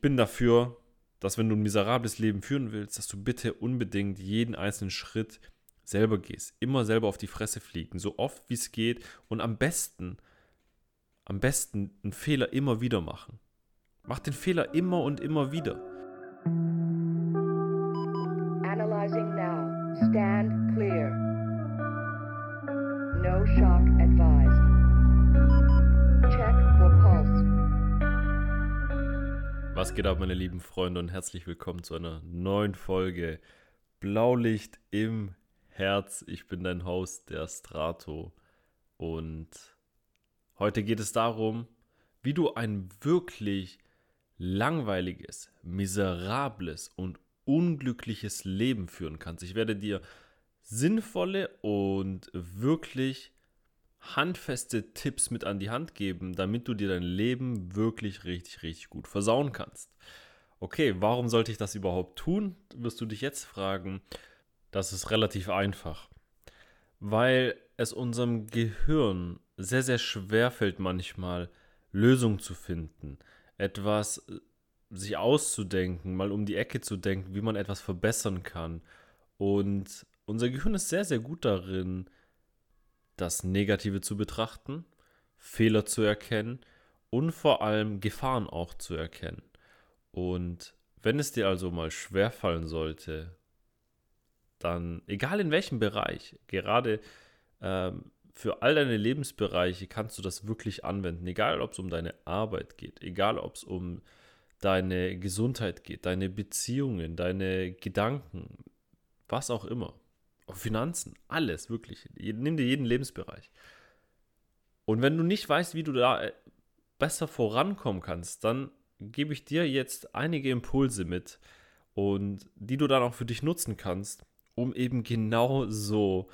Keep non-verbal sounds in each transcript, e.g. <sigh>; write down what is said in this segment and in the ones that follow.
ich bin dafür, dass wenn du ein miserables Leben führen willst, dass du bitte unbedingt jeden einzelnen Schritt selber gehst. Immer selber auf die Fresse fliegen, so oft wie es geht und am besten, am besten einen Fehler immer wieder machen. Mach den Fehler immer und immer wieder. Analyzing now. Stand clear. No shock advised. Was geht ab, meine lieben Freunde, und herzlich willkommen zu einer neuen Folge Blaulicht im Herz. Ich bin dein Host, der Strato. Und heute geht es darum, wie du ein wirklich langweiliges, miserables und unglückliches Leben führen kannst. Ich werde dir sinnvolle und wirklich handfeste Tipps mit an die Hand geben, damit du dir dein Leben wirklich richtig, richtig gut versauen kannst. Okay, warum sollte ich das überhaupt tun? Wirst du dich jetzt fragen. Das ist relativ einfach. Weil es unserem Gehirn sehr, sehr schwer fällt manchmal, Lösungen zu finden etwas äh, sich auszudenken, mal um die Ecke zu denken, wie man etwas verbessern kann. Und unser Gehirn ist sehr, sehr gut darin, das Negative zu betrachten, Fehler zu erkennen und vor allem Gefahren auch zu erkennen. Und wenn es dir also mal schwerfallen sollte, dann, egal in welchem Bereich, gerade ähm, für all deine Lebensbereiche kannst du das wirklich anwenden. Egal, ob es um deine Arbeit geht, egal, ob es um deine Gesundheit geht, deine Beziehungen, deine Gedanken, was auch immer. Finanzen, alles, wirklich. Nimm dir jeden Lebensbereich. Und wenn du nicht weißt, wie du da äh, besser vorankommen kannst, dann gebe ich dir jetzt einige Impulse mit und die du dann auch für dich nutzen kannst, um eben genau so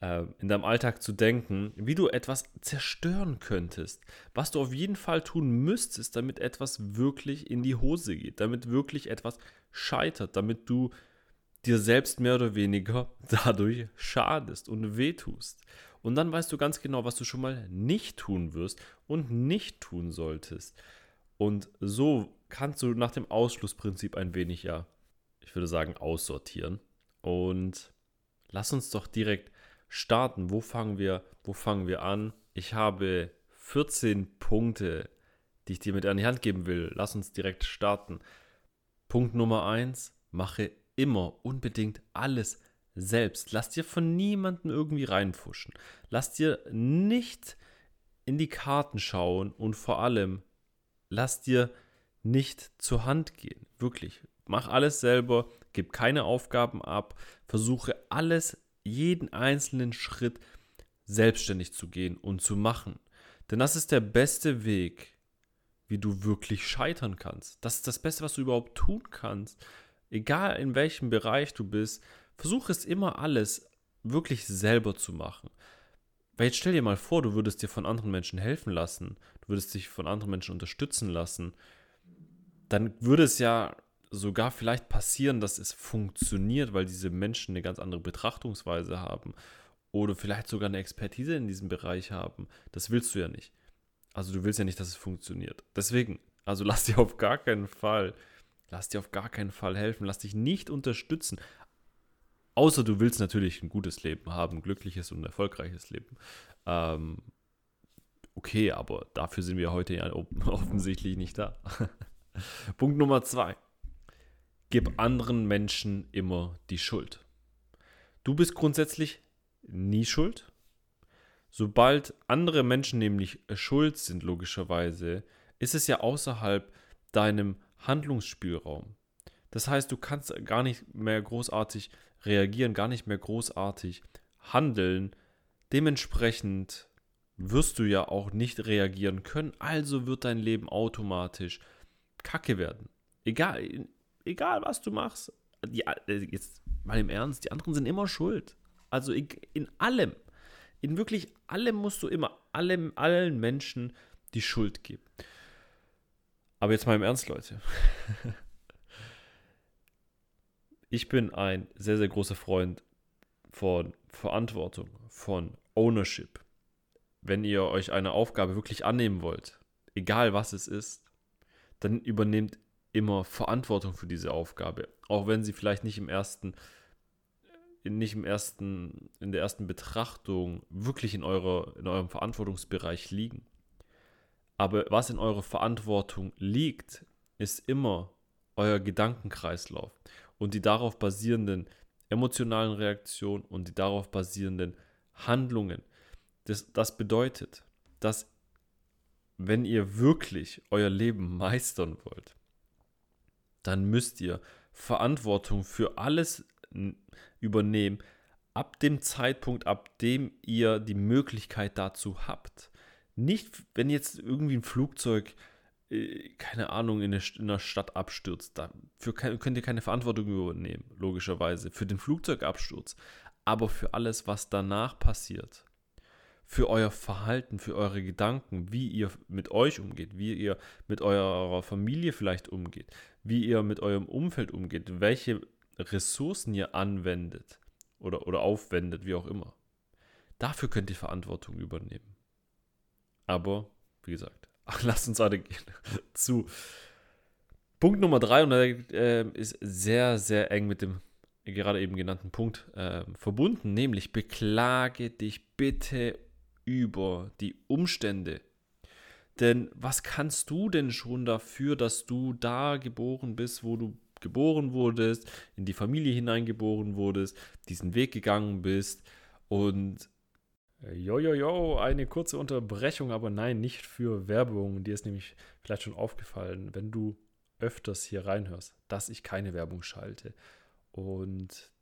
äh, in deinem Alltag zu denken, wie du etwas zerstören könntest. Was du auf jeden Fall tun müsstest, damit etwas wirklich in die Hose geht, damit wirklich etwas scheitert, damit du dir selbst mehr oder weniger <laughs> dadurch schadest und wehtust. Und dann weißt du ganz genau, was du schon mal nicht tun wirst und nicht tun solltest. Und so kannst du nach dem Ausschlussprinzip ein wenig, ja, ich würde sagen, aussortieren. Und lass uns doch direkt starten. Wo fangen wir, wo fangen wir an? Ich habe 14 Punkte, die ich dir mit an die Hand geben will. Lass uns direkt starten. Punkt Nummer 1, mache immer unbedingt alles selbst. Lass dir von niemandem irgendwie reinfuschen. Lass dir nicht in die Karten schauen und vor allem lass dir nicht zur Hand gehen. Wirklich. Mach alles selber, gib keine Aufgaben ab, versuche alles jeden einzelnen Schritt selbstständig zu gehen und zu machen. Denn das ist der beste Weg, wie du wirklich scheitern kannst. Das ist das Beste, was du überhaupt tun kannst. Egal in welchem Bereich du bist, versuch es immer alles wirklich selber zu machen. Weil jetzt stell dir mal vor, du würdest dir von anderen Menschen helfen lassen, du würdest dich von anderen Menschen unterstützen lassen, dann würde es ja sogar vielleicht passieren, dass es funktioniert, weil diese Menschen eine ganz andere Betrachtungsweise haben oder vielleicht sogar eine Expertise in diesem Bereich haben. Das willst du ja nicht. Also du willst ja nicht, dass es funktioniert. Deswegen, also <laughs> lass dir auf gar keinen Fall, lass dir auf gar keinen Fall helfen, lass dich nicht unterstützen. Außer du willst natürlich ein gutes Leben haben, ein glückliches und erfolgreiches Leben. Ähm, okay, aber dafür sind wir heute ja <laughs> offensichtlich nicht da. <laughs> Punkt Nummer zwei. Gib anderen Menschen immer die Schuld. Du bist grundsätzlich nie schuld. Sobald andere Menschen nämlich schuld sind, logischerweise, ist es ja außerhalb deinem Handlungsspielraum. Das heißt, du kannst gar nicht mehr großartig reagieren, gar nicht mehr großartig handeln. Dementsprechend wirst du ja auch nicht reagieren können, also wird dein Leben automatisch kacke werden. Egal, egal was du machst, äh, jetzt mal im Ernst, die anderen sind immer schuld. Also in, in allem, in wirklich allem musst du immer allem, allen Menschen die Schuld geben. Aber jetzt mal im Ernst, Leute. <laughs> Ich bin ein sehr, sehr großer Freund von Verantwortung, von Ownership. Wenn ihr euch eine Aufgabe wirklich annehmen wollt, egal was es ist, dann übernehmt immer Verantwortung für diese Aufgabe, auch wenn sie vielleicht nicht im ersten nicht im ersten in der ersten Betrachtung wirklich in eurer in eurem Verantwortungsbereich liegen. Aber was in eurer Verantwortung liegt, ist immer euer Gedankenkreislauf und die darauf basierenden emotionalen Reaktionen und die darauf basierenden Handlungen. Das, das bedeutet, dass wenn ihr wirklich euer Leben meistern wollt, dann müsst ihr Verantwortung für alles übernehmen, ab dem Zeitpunkt, ab dem ihr die Möglichkeit dazu habt. Nicht, wenn jetzt irgendwie ein Flugzeug, äh, keine Ahnung, in einer Stadt abstürzt. Dafür könnt ihr keine Verantwortung übernehmen, logischerweise, für den Flugzeugabsturz. Aber für alles, was danach passiert, für euer Verhalten, für eure Gedanken, wie ihr mit euch umgeht, wie ihr mit eurer Familie vielleicht umgeht, wie ihr mit eurem Umfeld umgeht, welche Ressourcen ihr anwendet oder, oder aufwendet, wie auch immer. Dafür könnt ihr Verantwortung übernehmen. Aber, wie gesagt, <laughs> lasst uns alle gehen <laughs> zu Punkt Nummer drei. Und der äh, ist sehr, sehr eng mit dem gerade eben genannten Punkt äh, verbunden, nämlich beklage dich bitte über die Umstände. Denn was kannst du denn schon dafür, dass du da geboren bist, wo du geboren wurdest, in die Familie hineingeboren wurdest, diesen Weg gegangen bist? Und Jojojo, jo, jo, eine kurze Unterbrechung, aber nein, nicht für Werbung. Dir ist nämlich vielleicht schon aufgefallen, wenn du öfters hier reinhörst, dass ich keine Werbung schalte. Und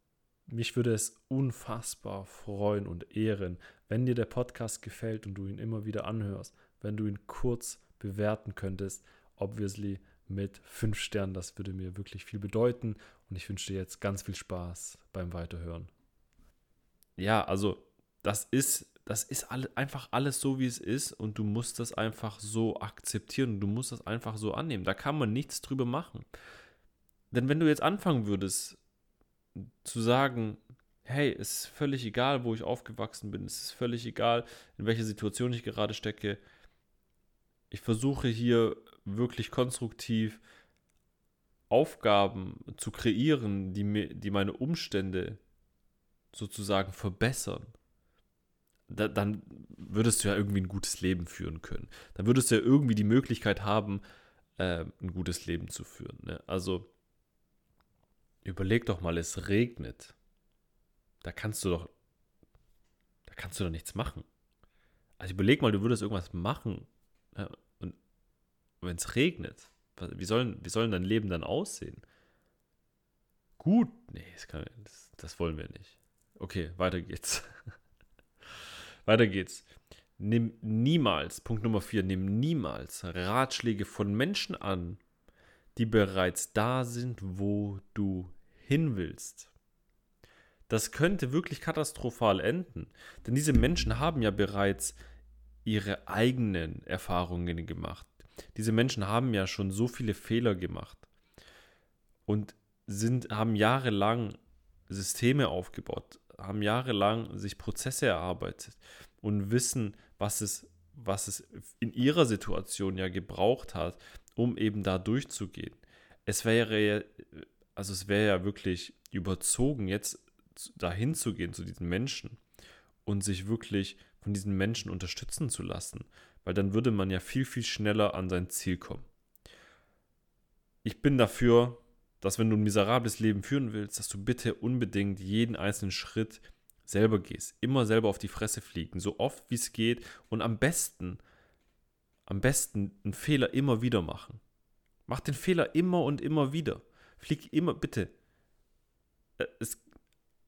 mich würde es unfassbar freuen und ehren, wenn dir der Podcast gefällt und du ihn immer wieder anhörst, wenn du ihn kurz bewerten könntest, obviously mit fünf Sternen, das würde mir wirklich viel bedeuten und ich wünsche dir jetzt ganz viel Spaß beim Weiterhören. Ja, also das ist das ist alle, einfach alles so, wie es ist und du musst das einfach so akzeptieren, du musst das einfach so annehmen. Da kann man nichts drüber machen. Denn wenn du jetzt anfangen würdest, zu sagen, hey, es ist völlig egal, wo ich aufgewachsen bin, es ist völlig egal, in welcher Situation ich gerade stecke. Ich versuche hier wirklich konstruktiv Aufgaben zu kreieren, die, mir, die meine Umstände sozusagen verbessern. Da, dann würdest du ja irgendwie ein gutes Leben führen können. Dann würdest du ja irgendwie die Möglichkeit haben, äh, ein gutes Leben zu führen. Ne? Also Überleg doch mal, es regnet. Da kannst du doch, da kannst du doch nichts machen. Also überleg mal, du würdest irgendwas machen ja, und wenn es regnet, wie soll, wie soll dein Leben dann aussehen? Gut, nee, das, kann, das, das wollen wir nicht. Okay, weiter geht's. <laughs> weiter geht's. Nimm niemals, Punkt Nummer 4, nimm niemals Ratschläge von Menschen an, die bereits da sind, wo du hin willst. Das könnte wirklich katastrophal enden, denn diese Menschen haben ja bereits ihre eigenen Erfahrungen gemacht. Diese Menschen haben ja schon so viele Fehler gemacht und sind, haben jahrelang Systeme aufgebaut, haben jahrelang sich Prozesse erarbeitet und wissen, was es, was es in ihrer Situation ja gebraucht hat, um eben da durchzugehen. Es wäre ja, also es wäre ja wirklich überzogen, jetzt dahin zu gehen zu diesen Menschen und sich wirklich von diesen Menschen unterstützen zu lassen, weil dann würde man ja viel, viel schneller an sein Ziel kommen. Ich bin dafür, dass wenn du ein miserables Leben führen willst, dass du bitte unbedingt jeden einzelnen Schritt selber gehst. Immer selber auf die Fresse fliegen, so oft wie es geht und am besten, am besten einen Fehler immer wieder machen. Mach den Fehler immer und immer wieder. Flieg immer, bitte. Äh, es,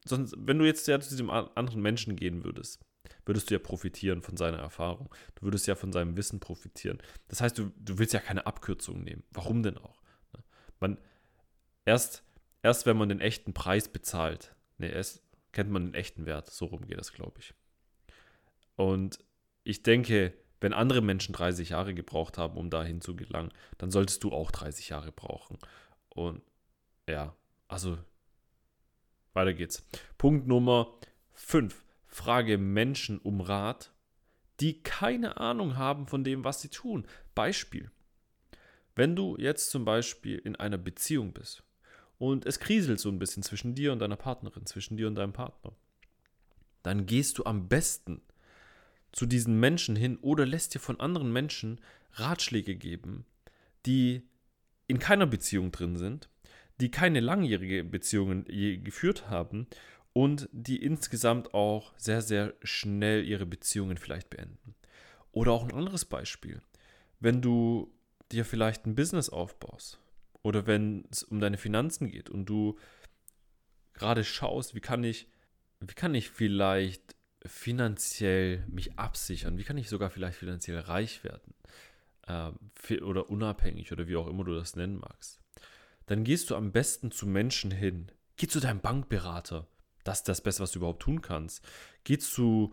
sonst, wenn du jetzt ja zu diesem anderen Menschen gehen würdest, würdest du ja profitieren von seiner Erfahrung. Du würdest ja von seinem Wissen profitieren. Das heißt, du, du willst ja keine Abkürzung nehmen. Warum denn auch? Ne? Man, erst, erst wenn man den echten Preis bezahlt, ne, erst kennt man den echten Wert. So rum geht das, glaube ich. Und ich denke, wenn andere Menschen 30 Jahre gebraucht haben, um dahin zu gelangen, dann solltest du auch 30 Jahre brauchen. Und ja, also weiter geht's. Punkt Nummer 5. Frage Menschen um Rat, die keine Ahnung haben von dem, was sie tun. Beispiel. Wenn du jetzt zum Beispiel in einer Beziehung bist und es kriselt so ein bisschen zwischen dir und deiner Partnerin, zwischen dir und deinem Partner, dann gehst du am besten zu diesen Menschen hin oder lässt dir von anderen Menschen Ratschläge geben, die in keiner Beziehung drin sind, die keine langjährige Beziehungen je geführt haben und die insgesamt auch sehr, sehr schnell ihre Beziehungen vielleicht beenden. Oder auch ein anderes Beispiel. Wenn du dir vielleicht ein Business aufbaust oder wenn es um deine Finanzen geht und du gerade schaust, wie kann ich, wie kann ich vielleicht finanziell mich absichern, wie kann ich sogar vielleicht finanziell reich werden äh, oder unabhängig oder wie auch immer du das nennen magst, dann gehst du am besten zu Menschen hin. Geh zu deinem Bankberater. Das ist das Beste, was du überhaupt tun kannst. Geh zu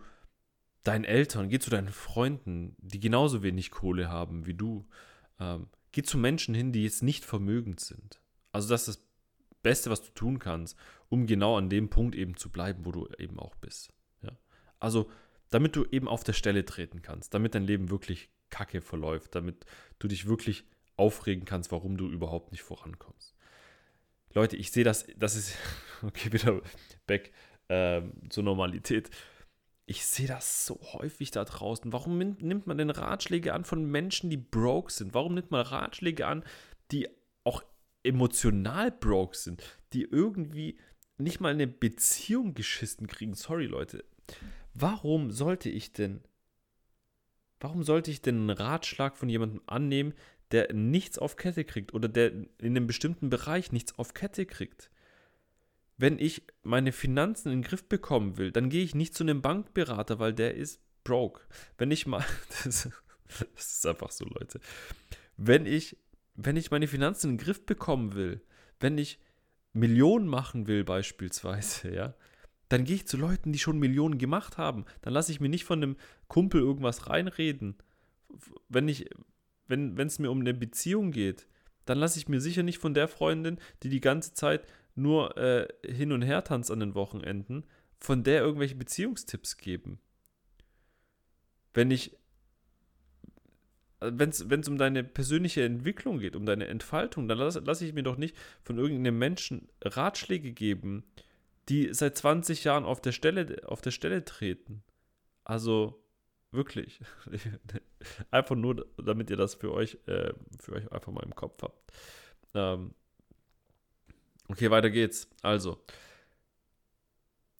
deinen Eltern, geh zu deinen Freunden, die genauso wenig Kohle haben wie du. Ähm, geh zu Menschen hin, die jetzt nicht vermögend sind. Also das ist das Beste, was du tun kannst, um genau an dem Punkt eben zu bleiben, wo du eben auch bist. Ja? Also damit du eben auf der Stelle treten kannst, damit dein Leben wirklich kacke verläuft, damit du dich wirklich aufregen kannst, warum du überhaupt nicht vorankommst. Leute, ich sehe das, das ist, <laughs> okay, wieder back äh, zur Normalität ich sehe das so häufig da draußen. Warum nimmt man denn Ratschläge an von Menschen, die broke sind? Warum nimmt man Ratschläge an, die auch emotional broke sind, die irgendwie nicht mal eine Beziehung geschissen kriegen? Sorry, Leute. Warum sollte ich denn, warum sollte ich denn einen Ratschlag von jemandem annehmen, der nichts auf Kette kriegt oder der in einem bestimmten Bereich nichts auf Kette kriegt? Wenn ich meine Finanzen in den Griff bekommen will, dann gehe ich nicht zu einem Bankberater, weil der ist broke. Wenn ich mal, <laughs> das, das ist einfach so, Leute. Wenn ich, wenn ich meine Finanzen in den Griff bekommen will, wenn ich Millionen machen will beispielsweise, <laughs> ja, dann gehe ich zu Leuten, die schon Millionen gemacht haben. Dann lasse ich mir nicht von einem Kumpel irgendwas reinreden. Wenn ich, wenn es mir um eine Beziehung geht, dann lasse ich mir sicher nicht von der Freundin, die die ganze Zeit nur äh, hin und her tanzt an den Wochenenden, von der irgendwelche Beziehungstipps geben. Wenn ich, wenn es um deine persönliche Entwicklung geht, um deine Entfaltung, dann lasse lass ich mir doch nicht von irgendeinem Menschen Ratschläge geben, die seit 20 Jahren auf der Stelle, auf der Stelle treten. Also wirklich. <laughs> einfach nur, damit ihr das für euch, äh, für euch einfach mal im Kopf habt. Ähm, Okay, weiter geht's. Also,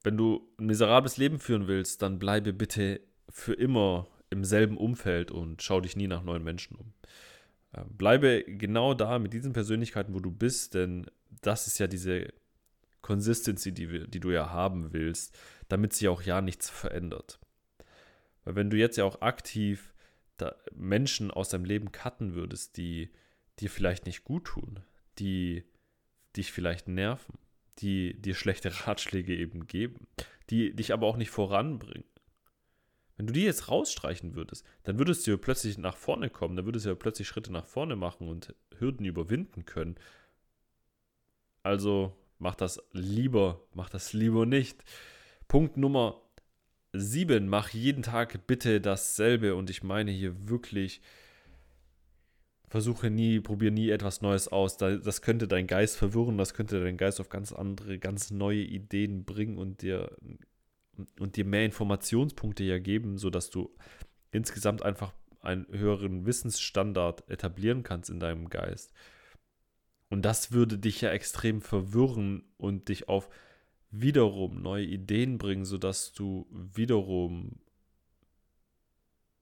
wenn du ein miserables Leben führen willst, dann bleibe bitte für immer im selben Umfeld und schau dich nie nach neuen Menschen um. Ähm, bleibe genau da mit diesen Persönlichkeiten, wo du bist, denn das ist ja diese Consistency, die, die du ja haben willst, damit sich auch ja nichts verändert. Weil wenn du jetzt ja auch aktiv Menschen aus deinem Leben cutten würdest, die dir vielleicht nicht gut tun, die dich vielleicht nerven, die dir schlechte <laughs> Ratschläge eben geben, die dich aber auch nicht voranbringen. Wenn du die jetzt rausstreichen würdest, dann würdest du ja plötzlich nach vorne kommen, dann würdest du ja plötzlich Schritte nach vorne machen und Hürden überwinden können. Also mach das lieber, mach das lieber nicht. Punkt Nummer 7, mach jeden Tag bitte dasselbe und ich meine hier wirklich versuche nie, probiere nie etwas Neues aus. Das könnte deinen Geist verwirren, das könnte deinen Geist auf ganz andere, ganz neue Ideen bringen und dir, und dir mehr Informationspunkte ja geben, sodass du insgesamt einfach einen höheren Wissensstandard etablieren kannst in deinem Geist. Und das würde dich ja extrem verwirren und dich auf wiederum neue Ideen bringen, sodass du wiederum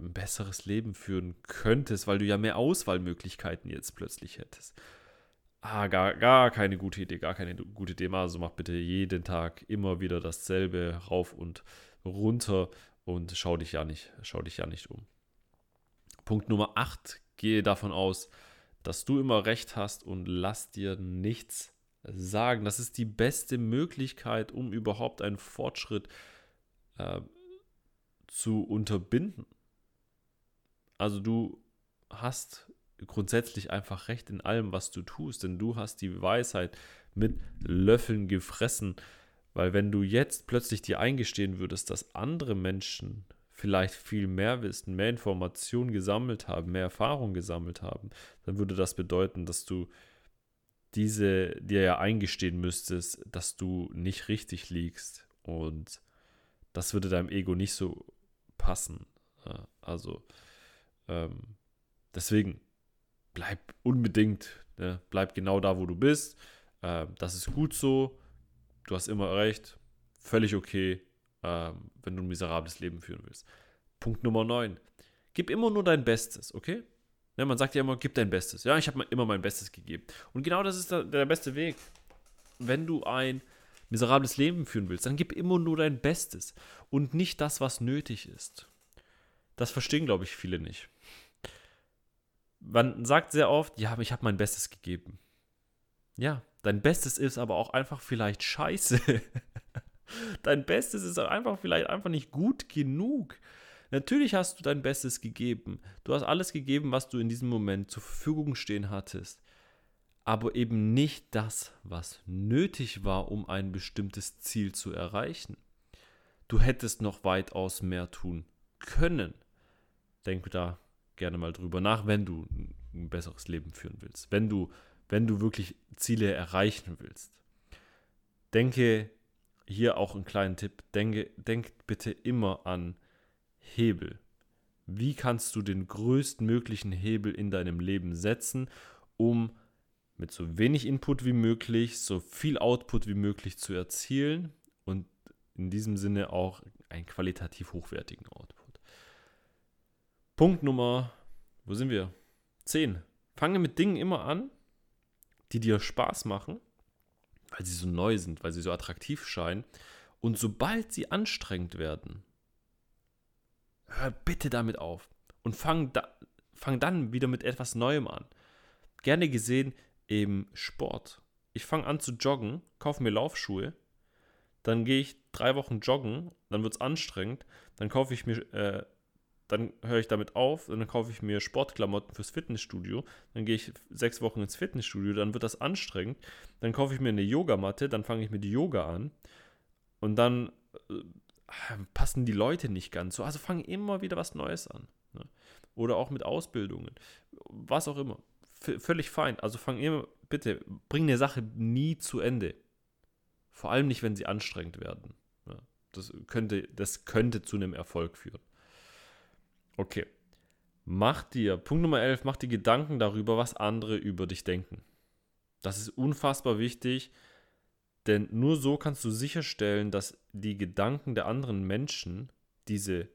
ein besseres Leben führen könntest, weil du ja mehr Auswahlmöglichkeiten jetzt plötzlich hättest. Ah, gar, gar keine gute Idee, gar keine gute Idee. Also mach bitte jeden Tag immer wieder dasselbe rauf und runter und schau dich ja nicht, schau dich ja nicht um. Punkt Nummer 8, gehe davon aus, dass du immer recht hast und lass dir nichts sagen. Das ist die beste Möglichkeit, um überhaupt einen Fortschritt äh, zu unterbinden. Also du hast grundsätzlich einfach recht in allem, was du tust, denn du hast die Weisheit mit Löffeln gefressen, weil wenn du jetzt plötzlich dir eingestehen würdest, dass andere Menschen vielleicht viel mehr wissen, mehr Informationen gesammelt haben, mehr Erfahrung gesammelt haben, dann würde das bedeuten, dass du diese dir ja eingestehen müsstest, dass du nicht richtig liegst. Und das würde deinem Ego nicht so passen. Also, ähm, deswegen, bleib unbedingt, ne? bleib genau da, wo du bist. Äh, das ist gut so. Du hast immer recht. Völlig okay, äh, wenn du ein miserables Leben führen willst. Punkt Nummer 9. Gib immer nur dein Bestes, okay? Ne, man sagt ja immer, gib dein Bestes. Ja, ich habe immer mein Bestes gegeben. Und genau das ist der, der beste Weg. Wenn du ein miserables Leben führen willst, dann gib immer nur dein Bestes und nicht das, was nötig ist. Das verstehen, glaube ich, viele nicht. Man sagt sehr oft, ja, aber ich habe mein Bestes gegeben. Ja, dein Bestes ist aber auch einfach vielleicht scheiße. <laughs> dein Bestes ist einfach vielleicht einfach nicht gut genug. Natürlich hast du dein Bestes gegeben. Du hast alles gegeben, was du in diesem Moment zur Verfügung stehen hattest. Aber eben nicht das, was nötig war, um ein bestimmtes Ziel zu erreichen. Du hättest noch weitaus mehr tun können. Denk da gerne mal drüber nach, wenn du ein besseres Leben führen willst. Wenn du, wenn du wirklich Ziele erreichen willst. Denke hier auch einen kleinen Tipp. Denke, denk bitte immer an Hebel. Wie kannst du den größtmöglichen Hebel in deinem Leben setzen, um mit so wenig Input wie möglich, so viel Output wie möglich zu erzielen und in diesem Sinne auch einen qualitativ hochwertigen Output. Punkt Nummer, wo sind wir? 10. Fange mit Dingen immer an, die dir Spaß machen, weil sie so neu sind, weil sie so attraktiv scheinen. Und sobald sie anstrengend werden, hör bitte damit auf und fang, da, fang dann wieder mit etwas Neuem an. Gerne gesehen im Sport. Ich fange an zu joggen, kaufe mir Laufschuhe, dann gehe ich drei Wochen joggen, dann wird es anstrengend, dann kaufe ich mir, äh, dann höre ich damit auf, dann kaufe ich mir Sportklamotten fürs Fitnessstudio, dann gehe ich sechs Wochen ins Fitnessstudio, dann wird das anstrengend, dann kaufe ich mir eine Yogamatte, dann fange ich die Yoga an und dann äh, passen die Leute nicht ganz so. Also fang immer wieder was Neues an. Ne? Oder auch mit Ausbildungen. Was auch immer. V völlig fein. Also fang immer, bitte, bring eine Sache nie zu Ende. Vor allem nicht, wenn sie anstrengend werden. Ja, das, könnte, das könnte zu einem Erfolg führen. Okay. Mach dir, Punkt Nummer 11, mach dir Gedanken darüber, was andere über dich denken. Das ist unfassbar wichtig denn nur so kannst du sicherstellen, dass die Gedanken der anderen Menschen, diese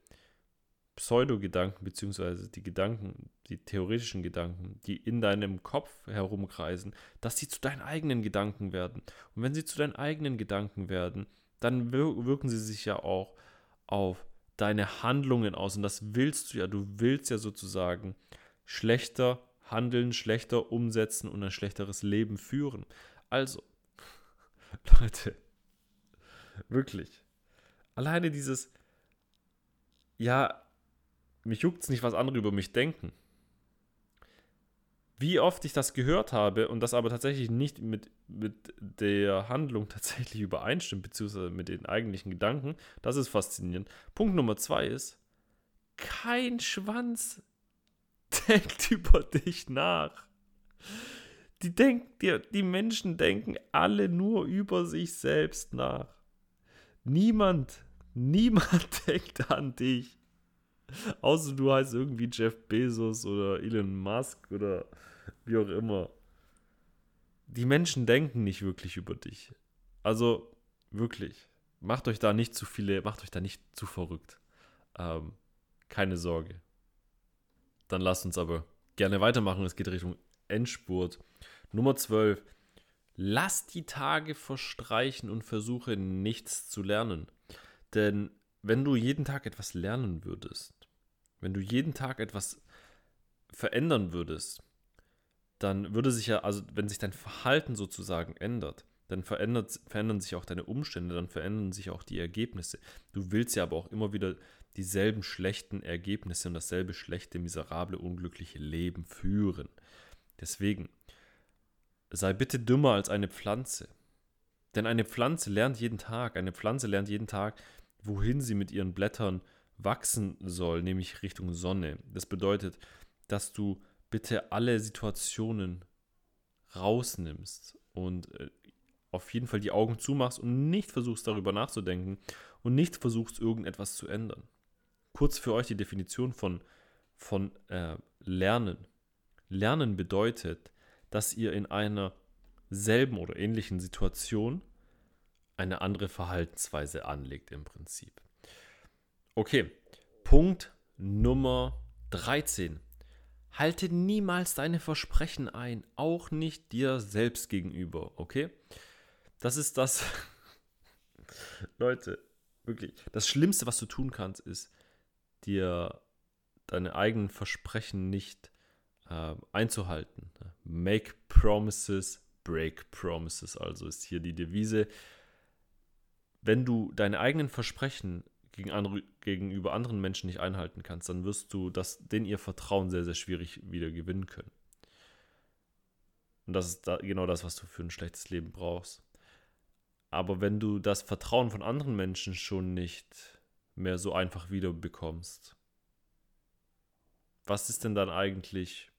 Pseudo-Gedanken, beziehungsweise die Gedanken, die theoretischen Gedanken, die in deinem Kopf herumkreisen, dass sie zu deinen eigenen Gedanken werden. Und wenn sie zu deinen eigenen Gedanken werden, dann wirken sie sich ja auch auf deine Handlungen aus. Und das willst du ja. Du willst ja sozusagen schlechter handeln, schlechter umsetzen und ein schlechteres Leben führen. Also, <laughs> Leute, wirklich. Alleine dieses, ja, mich juckt es nicht, was andere über mich denken. Wie oft ich das gehört habe und das aber tatsächlich nicht mit, mit der Handlung <laughs> tatsächlich übereinstimmt, beziehungsweise mit den eigentlichen Gedanken, das ist faszinierend. Punkt Nummer zwei ist, kein Schwanz <laughs> denkt über dich nach die, denk, die, die Menschen denken alle nur über sich selbst nach. Niemand, <laughs> niemand denkt an dich. Außer du heißt irgendwie Jeff Bezos oder Elon Musk oder wie auch immer. Die Menschen denken nicht wirklich über dich. Also wirklich. Macht euch da nicht zu viele, macht euch da nicht zu verrückt. Ähm, keine Sorge. Dann lasst uns aber gerne weitermachen. Es geht Richtung Endspurt. Nummer 12. Lass die Tage verstreichen und versuche nichts zu lernen. Denn wenn du jeden Tag etwas lernen würdest, wenn du jeden Tag etwas verändern würdest, dann würde sich ja, also wenn sich dein Verhalten sozusagen ändert, dann verändert, verändern sich auch deine Umstände, dann verändern sich auch die Ergebnisse. Du willst ja aber auch immer wieder dieselben schlechten Ergebnisse und dasselbe schlechte, miserable, unglückliche Leben führen. Deswegen, sei bitte dümmer als eine Pflanze. Denn eine Pflanze lernt jeden Tag, eine Pflanze lernt jeden Tag, wohin sie mit ihren Blättern wachsen soll, nämlich Richtung Sonne. Das bedeutet, dass du bitte alle Situationen rausnimmst und äh, auf jeden Fall die Augen zumachst und nicht versuchst darüber nachzudenken und nicht versuchst irgendetwas zu ändern. Kurz für euch die Definition von, von äh, Lernen. Lernen bedeutet, dass ihr in einer selben oder ähnlichen Situation eine andere Verhaltensweise anlegt im Prinzip. Okay, Punkt Nummer 13. Halte niemals deine Versprechen ein, auch nicht dir selbst gegenüber, okay? Das ist das, <laughs> Leute, wirklich, das Schlimmste, was du tun kannst, ist, dir deine eigenen Versprechen nicht äh, einzuhalten. Make promises, break promises, also ist hier die Devise. Wenn du deine eigenen Versprechen gegen andere, gegenüber anderen Menschen nicht einhalten kannst, dann wirst du das, denen ihr Vertrauen sehr, sehr schwierig wieder gewinnen können. Und das ist da genau das, was du für ein schlechtes Leben brauchst. Aber wenn du das Vertrauen von anderen Menschen schon nicht mehr so einfach wieder bekommst, was ist denn dann eigentlich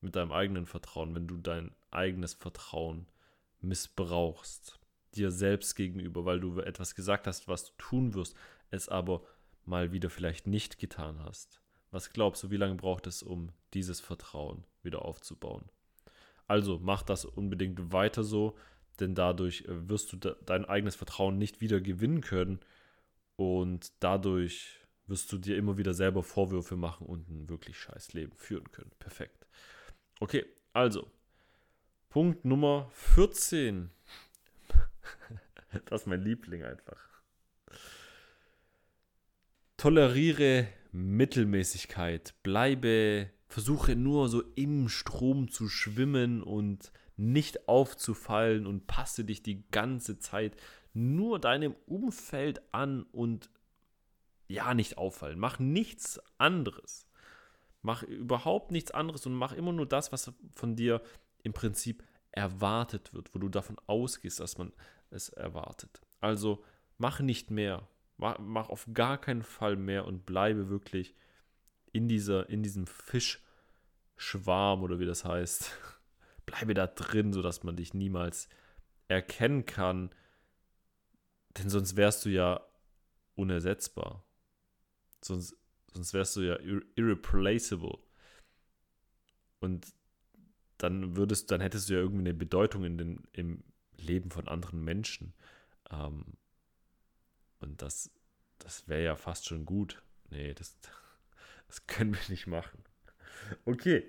mit deinem eigenen Vertrauen, wenn du dein eigenes Vertrauen missbrauchst? Dir selbst gegenüber, weil du etwas gesagt hast, was du tun wirst, es aber mal wieder vielleicht nicht getan hast. Was glaubst du, wie lange braucht es, um dieses Vertrauen wieder aufzubauen? Also mach das unbedingt weiter so, denn dadurch äh, wirst du dein eigenes Vertrauen nicht wieder gewinnen können und dadurch wirst du dir immer wieder selber Vorwürfe machen und ein wirklich scheiß Leben führen können. Perfekt. Okay, also Punkt Nummer 14. <laughs> das ist mein Liebling einfach. Toleriere Mittelmäßigkeit. Bleibe, versuche nur so im Strom zu schwimmen und nicht aufzufallen und passe dich die ganze Zeit nur deinem Umfeld an und ja, nicht auffallen. Mach nichts anderes. Mach überhaupt nichts anderes und mach immer nur das, was von dir im Prinzip erwartet wird, wo du davon ausgehst, dass man es erwartet. Also mach nicht mehr. Mach, auf gar keinen Fall mehr und bleibe wirklich in, dieser, in diesem Fischschwarm oder wie das heißt <laughs> bleibe da drin, sodass man dich niemals erkennen kann. Denn sonst wärst du ja unersetzbar. Sonst, sonst wärst du ja irreplaceable. Und dann würdest, dann hättest du ja irgendwie eine Bedeutung in den, im Leben von anderen Menschen. Ähm, und das, das wäre ja fast schon gut. Nee, das, <laughs> das können wir nicht machen. Okay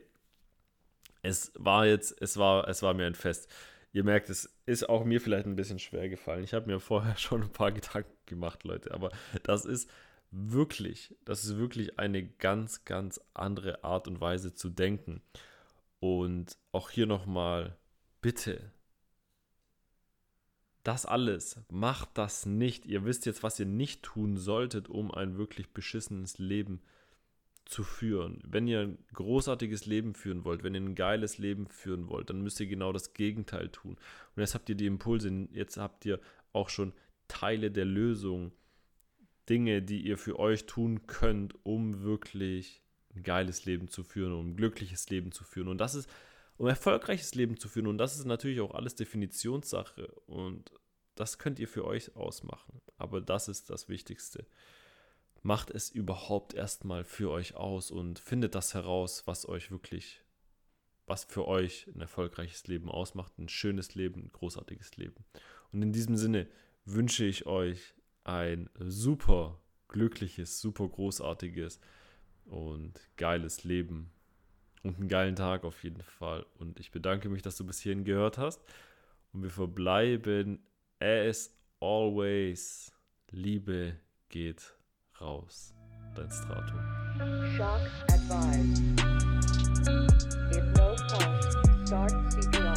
es war jetzt, es war, es war mir ein Fest. Ihr merkt, es ist auch mir vielleicht ein bisschen schwer gefallen. Ich habe mir vorher <laughs> schon ein paar Gedanken gemacht, Leute, aber das ist wirklich, das ist wirklich eine ganz, ganz andere Art und Weise zu denken. Und auch hier nochmal, bitte, das alles, macht das nicht. Ihr wisst jetzt, was ihr nicht tun solltet, um ein wirklich beschissenes Leben zu führen. Wenn ihr ein großartiges Leben führen wollt, wenn ihr ein geiles Leben führen wollt, dann müsst ihr genau das Gegenteil tun. Und jetzt habt ihr die Impulse, jetzt habt ihr auch schon Teile der Lösung, Dinge, die ihr für euch tun könnt, um wirklich ein geiles Leben zu führen, um ein glückliches Leben zu führen. Und das ist, um erfolgreiches Leben zu führen. Und das ist natürlich auch alles Definitionssache. Und das könnt ihr für euch ausmachen. Aber das ist das Wichtigste macht es überhaupt erstmal für euch aus und findet das heraus, was euch wirklich, was für euch ein erfolgreiches Leben ausmacht, ein schönes Leben, ein großartiges Leben. Und in diesem Sinne wünsche ich euch ein super glückliches, super großartiges und geiles Leben und einen geilen Tag auf jeden Fall. Und ich bedanke mich, dass du bis hierhin gehört hast. Und wir verbleiben as always. Liebe geht raus. Dein Strato. Shock advised. If no pulse, start CPR.